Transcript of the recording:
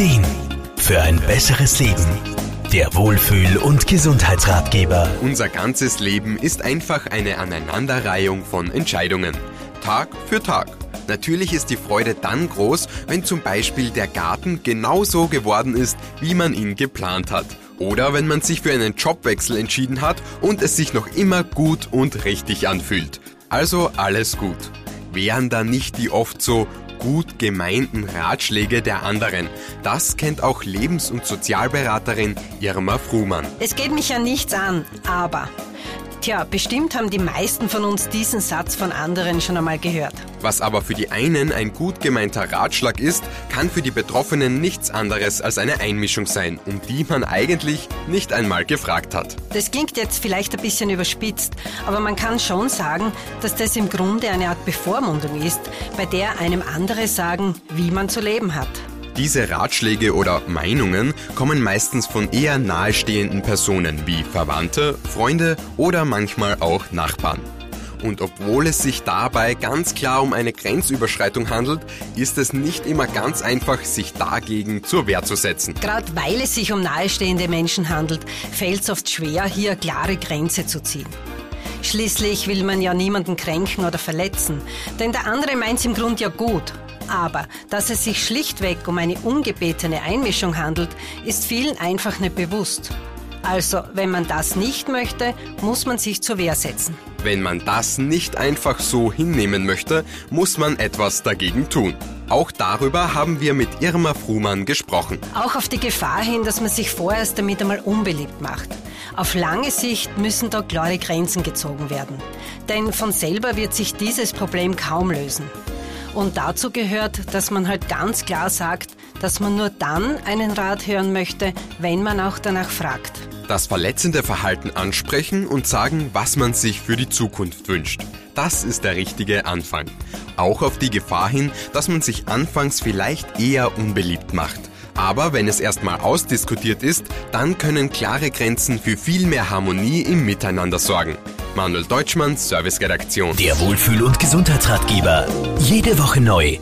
Ideen für ein besseres Leben. Der Wohlfühl- und Gesundheitsratgeber. Unser ganzes Leben ist einfach eine Aneinanderreihung von Entscheidungen. Tag für Tag. Natürlich ist die Freude dann groß, wenn zum Beispiel der Garten genauso geworden ist, wie man ihn geplant hat. Oder wenn man sich für einen Jobwechsel entschieden hat und es sich noch immer gut und richtig anfühlt. Also alles gut. Wären da nicht die oft so gut gemeinten Ratschläge der anderen. Das kennt auch Lebens- und Sozialberaterin Irma Fruhmann. Es geht mich ja nichts an, aber. Tja, bestimmt haben die meisten von uns diesen Satz von anderen schon einmal gehört. Was aber für die einen ein gut gemeinter Ratschlag ist, kann für die Betroffenen nichts anderes als eine Einmischung sein, um die man eigentlich nicht einmal gefragt hat. Das klingt jetzt vielleicht ein bisschen überspitzt, aber man kann schon sagen, dass das im Grunde eine Art Bevormundung ist, bei der einem andere sagen, wie man zu leben hat. Diese Ratschläge oder Meinungen kommen meistens von eher nahestehenden Personen wie Verwandte, Freunde oder manchmal auch Nachbarn. Und obwohl es sich dabei ganz klar um eine Grenzüberschreitung handelt, ist es nicht immer ganz einfach, sich dagegen zur Wehr zu setzen. Gerade weil es sich um nahestehende Menschen handelt, fällt es oft schwer, hier klare Grenze zu ziehen. Schließlich will man ja niemanden kränken oder verletzen, denn der andere meint es im Grund ja gut. Aber dass es sich schlichtweg um eine ungebetene Einmischung handelt, ist vielen einfach nicht bewusst. Also, wenn man das nicht möchte, muss man sich zur Wehr setzen. Wenn man das nicht einfach so hinnehmen möchte, muss man etwas dagegen tun. Auch darüber haben wir mit Irma Fruhmann gesprochen. Auch auf die Gefahr hin, dass man sich vorerst damit einmal unbeliebt macht. Auf lange Sicht müssen da klare Grenzen gezogen werden. Denn von selber wird sich dieses Problem kaum lösen. Und dazu gehört, dass man halt ganz klar sagt, dass man nur dann einen Rat hören möchte, wenn man auch danach fragt. Das verletzende Verhalten ansprechen und sagen, was man sich für die Zukunft wünscht. Das ist der richtige Anfang. Auch auf die Gefahr hin, dass man sich anfangs vielleicht eher unbeliebt macht. Aber wenn es erstmal ausdiskutiert ist, dann können klare Grenzen für viel mehr Harmonie im Miteinander sorgen. Manuel Deutschmann, Serviceredaktion. Der Wohlfühl- und Gesundheitsratgeber. Jede Woche neu